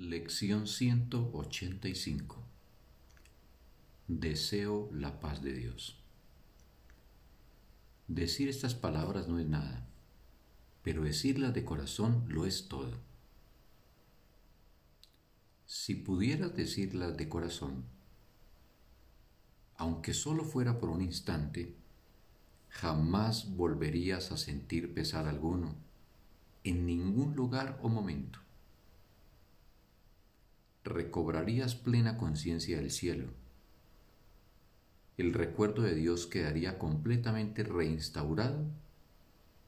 Lección 185 Deseo la paz de Dios. Decir estas palabras no es nada, pero decirlas de corazón lo es todo. Si pudieras decirlas de corazón, aunque solo fuera por un instante, jamás volverías a sentir pesar alguno, en ningún lugar o momento. Recobrarías plena conciencia del cielo. El recuerdo de Dios quedaría completamente reinstaurado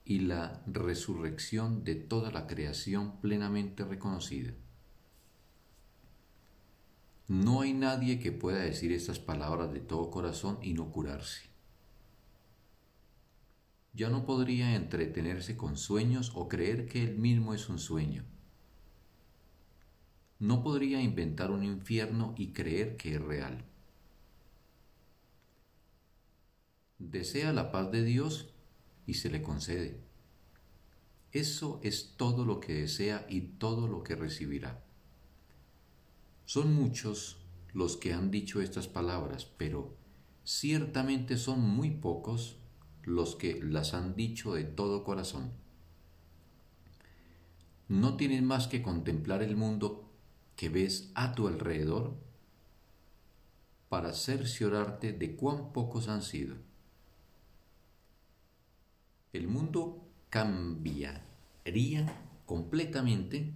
y la resurrección de toda la creación plenamente reconocida. No hay nadie que pueda decir estas palabras de todo corazón y no curarse. Ya no podría entretenerse con sueños o creer que él mismo es un sueño. No podría inventar un infierno y creer que es real. Desea la paz de Dios y se le concede. Eso es todo lo que desea y todo lo que recibirá. Son muchos los que han dicho estas palabras, pero ciertamente son muy pocos los que las han dicho de todo corazón. No tienes más que contemplar el mundo que ves a tu alrededor para cerciorarte de cuán pocos han sido. El mundo cambiaría completamente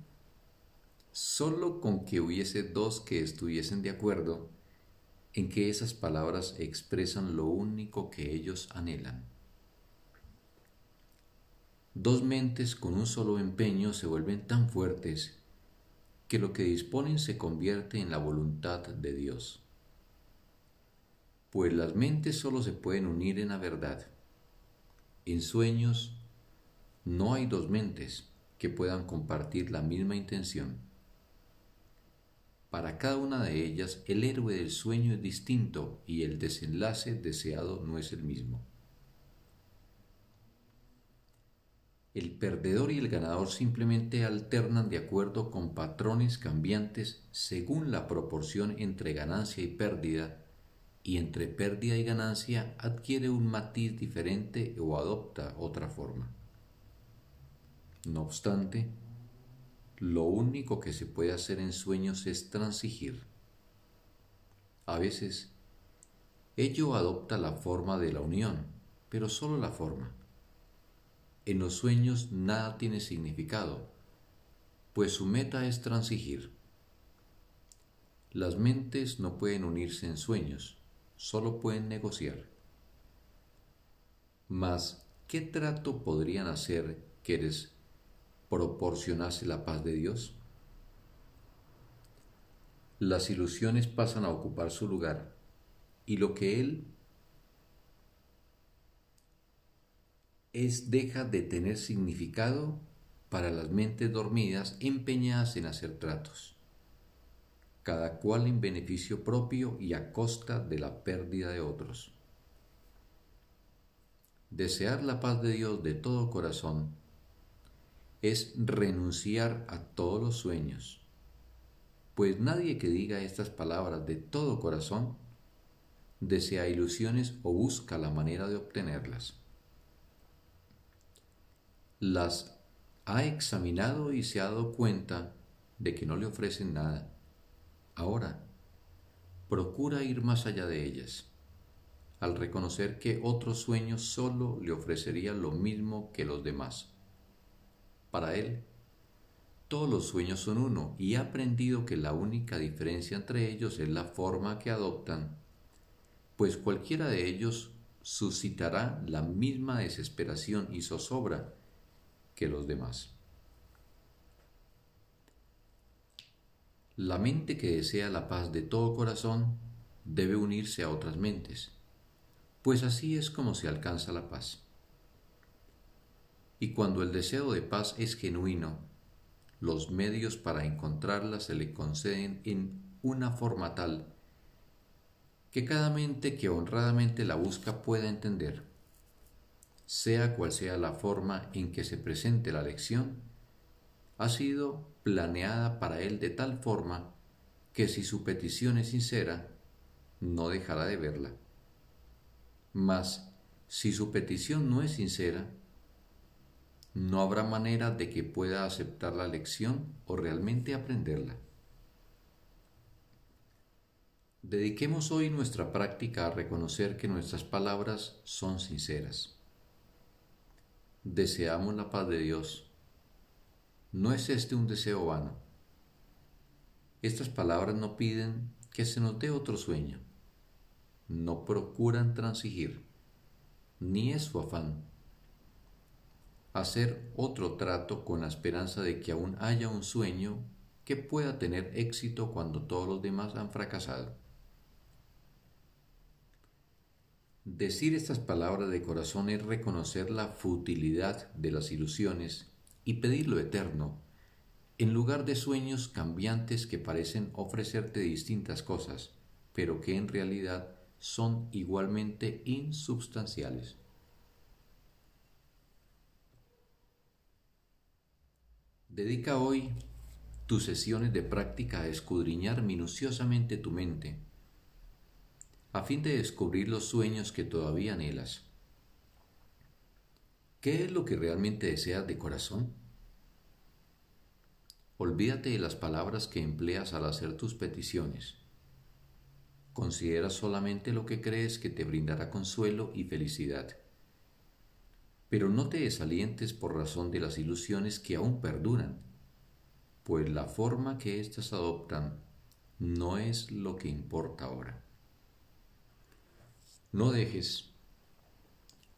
solo con que hubiese dos que estuviesen de acuerdo en que esas palabras expresan lo único que ellos anhelan. Dos mentes con un solo empeño se vuelven tan fuertes que lo que disponen se convierte en la voluntad de Dios. Pues las mentes solo se pueden unir en la verdad. En sueños no hay dos mentes que puedan compartir la misma intención. Para cada una de ellas el héroe del sueño es distinto y el desenlace deseado no es el mismo. El perdedor y el ganador simplemente alternan de acuerdo con patrones cambiantes según la proporción entre ganancia y pérdida, y entre pérdida y ganancia adquiere un matiz diferente o adopta otra forma. No obstante, lo único que se puede hacer en sueños es transigir. A veces, ello adopta la forma de la unión, pero solo la forma. En los sueños nada tiene significado, pues su meta es transigir. Las mentes no pueden unirse en sueños, solo pueden negociar. Mas, ¿qué trato podrían hacer que eres proporcionase la paz de Dios? Las ilusiones pasan a ocupar su lugar y lo que Él es deja de tener significado para las mentes dormidas empeñadas en hacer tratos, cada cual en beneficio propio y a costa de la pérdida de otros. Desear la paz de Dios de todo corazón es renunciar a todos los sueños, pues nadie que diga estas palabras de todo corazón desea ilusiones o busca la manera de obtenerlas. Las ha examinado y se ha dado cuenta de que no le ofrecen nada. Ahora, procura ir más allá de ellas, al reconocer que otro sueño solo le ofrecería lo mismo que los demás para él. Todos los sueños son uno y ha aprendido que la única diferencia entre ellos es la forma que adoptan, pues cualquiera de ellos suscitará la misma desesperación y zozobra que los demás. La mente que desea la paz de todo corazón debe unirse a otras mentes, pues así es como se alcanza la paz. Y cuando el deseo de paz es genuino, los medios para encontrarla se le conceden en una forma tal que cada mente que honradamente la busca pueda entender, sea cual sea la forma en que se presente la lección, ha sido planeada para él de tal forma que si su petición es sincera, no dejará de verla. Mas si su petición no es sincera, no habrá manera de que pueda aceptar la lección o realmente aprenderla. Dediquemos hoy nuestra práctica a reconocer que nuestras palabras son sinceras. Deseamos la paz de Dios. No es este un deseo vano. Estas palabras no piden que se dé otro sueño. No procuran transigir, ni es su afán hacer otro trato con la esperanza de que aún haya un sueño que pueda tener éxito cuando todos los demás han fracasado. Decir estas palabras de corazón es reconocer la futilidad de las ilusiones y pedir lo eterno, en lugar de sueños cambiantes que parecen ofrecerte distintas cosas, pero que en realidad son igualmente insubstanciales. Dedica hoy tus sesiones de práctica a escudriñar minuciosamente tu mente, a fin de descubrir los sueños que todavía anhelas. ¿Qué es lo que realmente deseas de corazón? Olvídate de las palabras que empleas al hacer tus peticiones. Considera solamente lo que crees que te brindará consuelo y felicidad pero no te desalientes por razón de las ilusiones que aún perduran, pues la forma que éstas adoptan no es lo que importa ahora. No dejes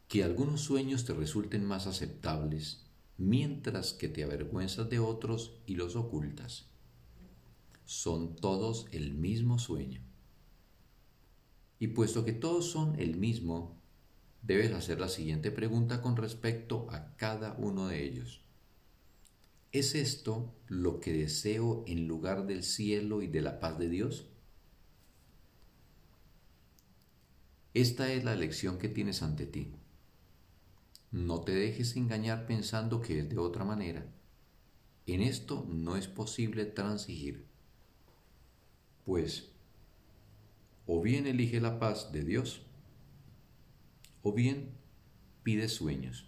que algunos sueños te resulten más aceptables mientras que te avergüenzas de otros y los ocultas. Son todos el mismo sueño. Y puesto que todos son el mismo, debes hacer la siguiente pregunta con respecto a cada uno de ellos. ¿Es esto lo que deseo en lugar del cielo y de la paz de Dios? Esta es la elección que tienes ante ti. No te dejes engañar pensando que es de otra manera. En esto no es posible transigir. Pues, o bien elige la paz de Dios, o bien pide sueños.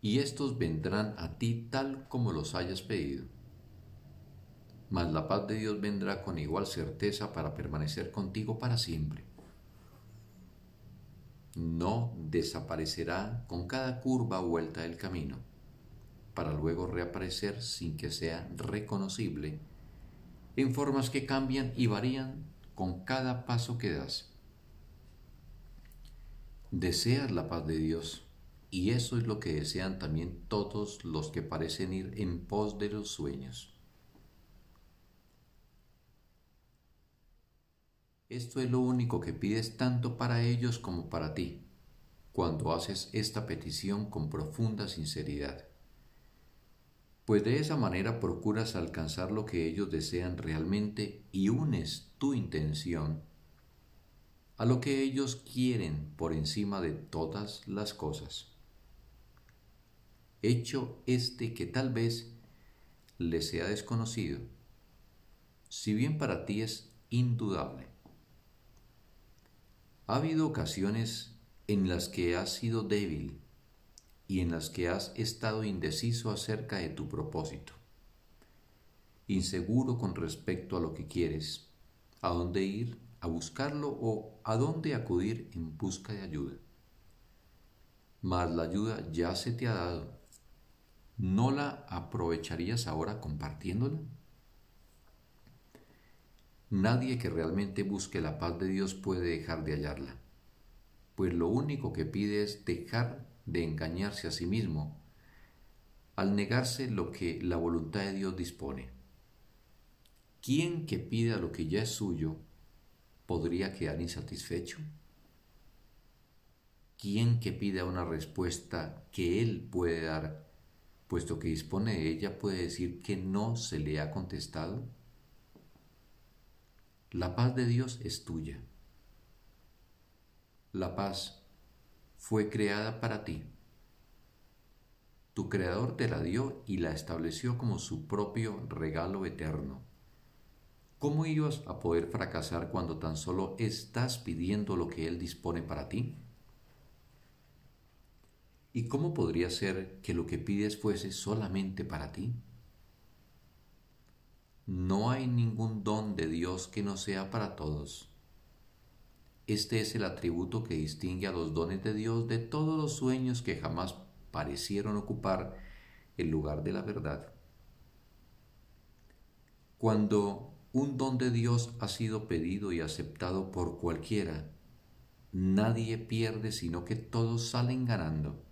Y estos vendrán a ti tal como los hayas pedido. Mas la paz de Dios vendrá con igual certeza para permanecer contigo para siempre. No desaparecerá con cada curva vuelta del camino, para luego reaparecer sin que sea reconocible, en formas que cambian y varían con cada paso que das Deseas la paz de Dios y eso es lo que desean también todos los que parecen ir en pos de los sueños. Esto es lo único que pides tanto para ellos como para ti, cuando haces esta petición con profunda sinceridad. Pues de esa manera procuras alcanzar lo que ellos desean realmente y unes tu intención a lo que ellos quieren por encima de todas las cosas. Hecho este que tal vez les sea desconocido, si bien para ti es indudable. Ha habido ocasiones en las que has sido débil y en las que has estado indeciso acerca de tu propósito, inseguro con respecto a lo que quieres, a dónde ir a buscarlo o a dónde acudir en busca de ayuda. Mas la ayuda ya se te ha dado. ¿No la aprovecharías ahora compartiéndola? Nadie que realmente busque la paz de Dios puede dejar de hallarla, pues lo único que pide es dejar de engañarse a sí mismo al negarse lo que la voluntad de Dios dispone. ¿Quién que pida lo que ya es suyo podría quedar insatisfecho? ¿Quién que pida una respuesta que él puede dar, puesto que dispone de ella, puede decir que no se le ha contestado? La paz de Dios es tuya. La paz fue creada para ti. Tu Creador te la dio y la estableció como su propio regalo eterno. ¿Cómo ibas a poder fracasar cuando tan solo estás pidiendo lo que Él dispone para ti? ¿Y cómo podría ser que lo que pides fuese solamente para ti? No hay ningún don de Dios que no sea para todos. Este es el atributo que distingue a los dones de Dios de todos los sueños que jamás parecieron ocupar el lugar de la verdad. Cuando un don de Dios ha sido pedido y aceptado por cualquiera, nadie pierde sino que todos salen ganando.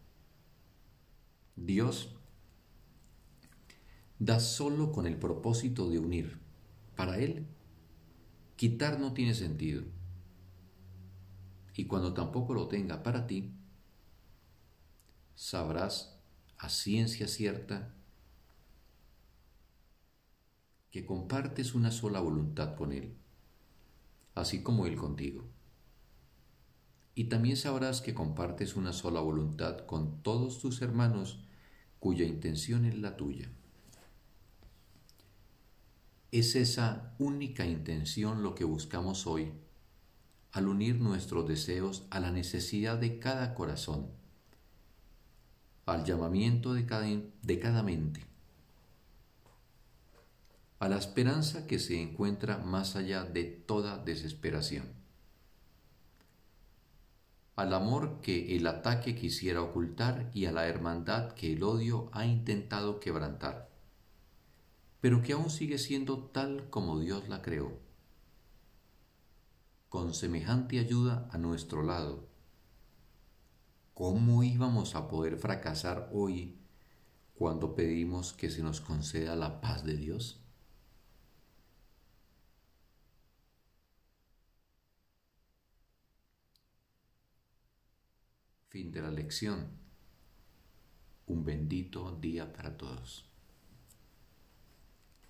Dios da solo con el propósito de unir. Para Él, quitar no tiene sentido. Y cuando tampoco lo tenga para ti, sabrás a ciencia cierta que compartes una sola voluntad con Él, así como Él contigo. Y también sabrás que compartes una sola voluntad con todos tus hermanos cuya intención es la tuya. Es esa única intención lo que buscamos hoy al unir nuestros deseos a la necesidad de cada corazón al llamamiento de cada, de cada mente, a la esperanza que se encuentra más allá de toda desesperación, al amor que el ataque quisiera ocultar y a la hermandad que el odio ha intentado quebrantar, pero que aún sigue siendo tal como Dios la creó, con semejante ayuda a nuestro lado ¿Cómo íbamos a poder fracasar hoy cuando pedimos que se nos conceda la paz de Dios? Fin de la lección. Un bendito día para todos.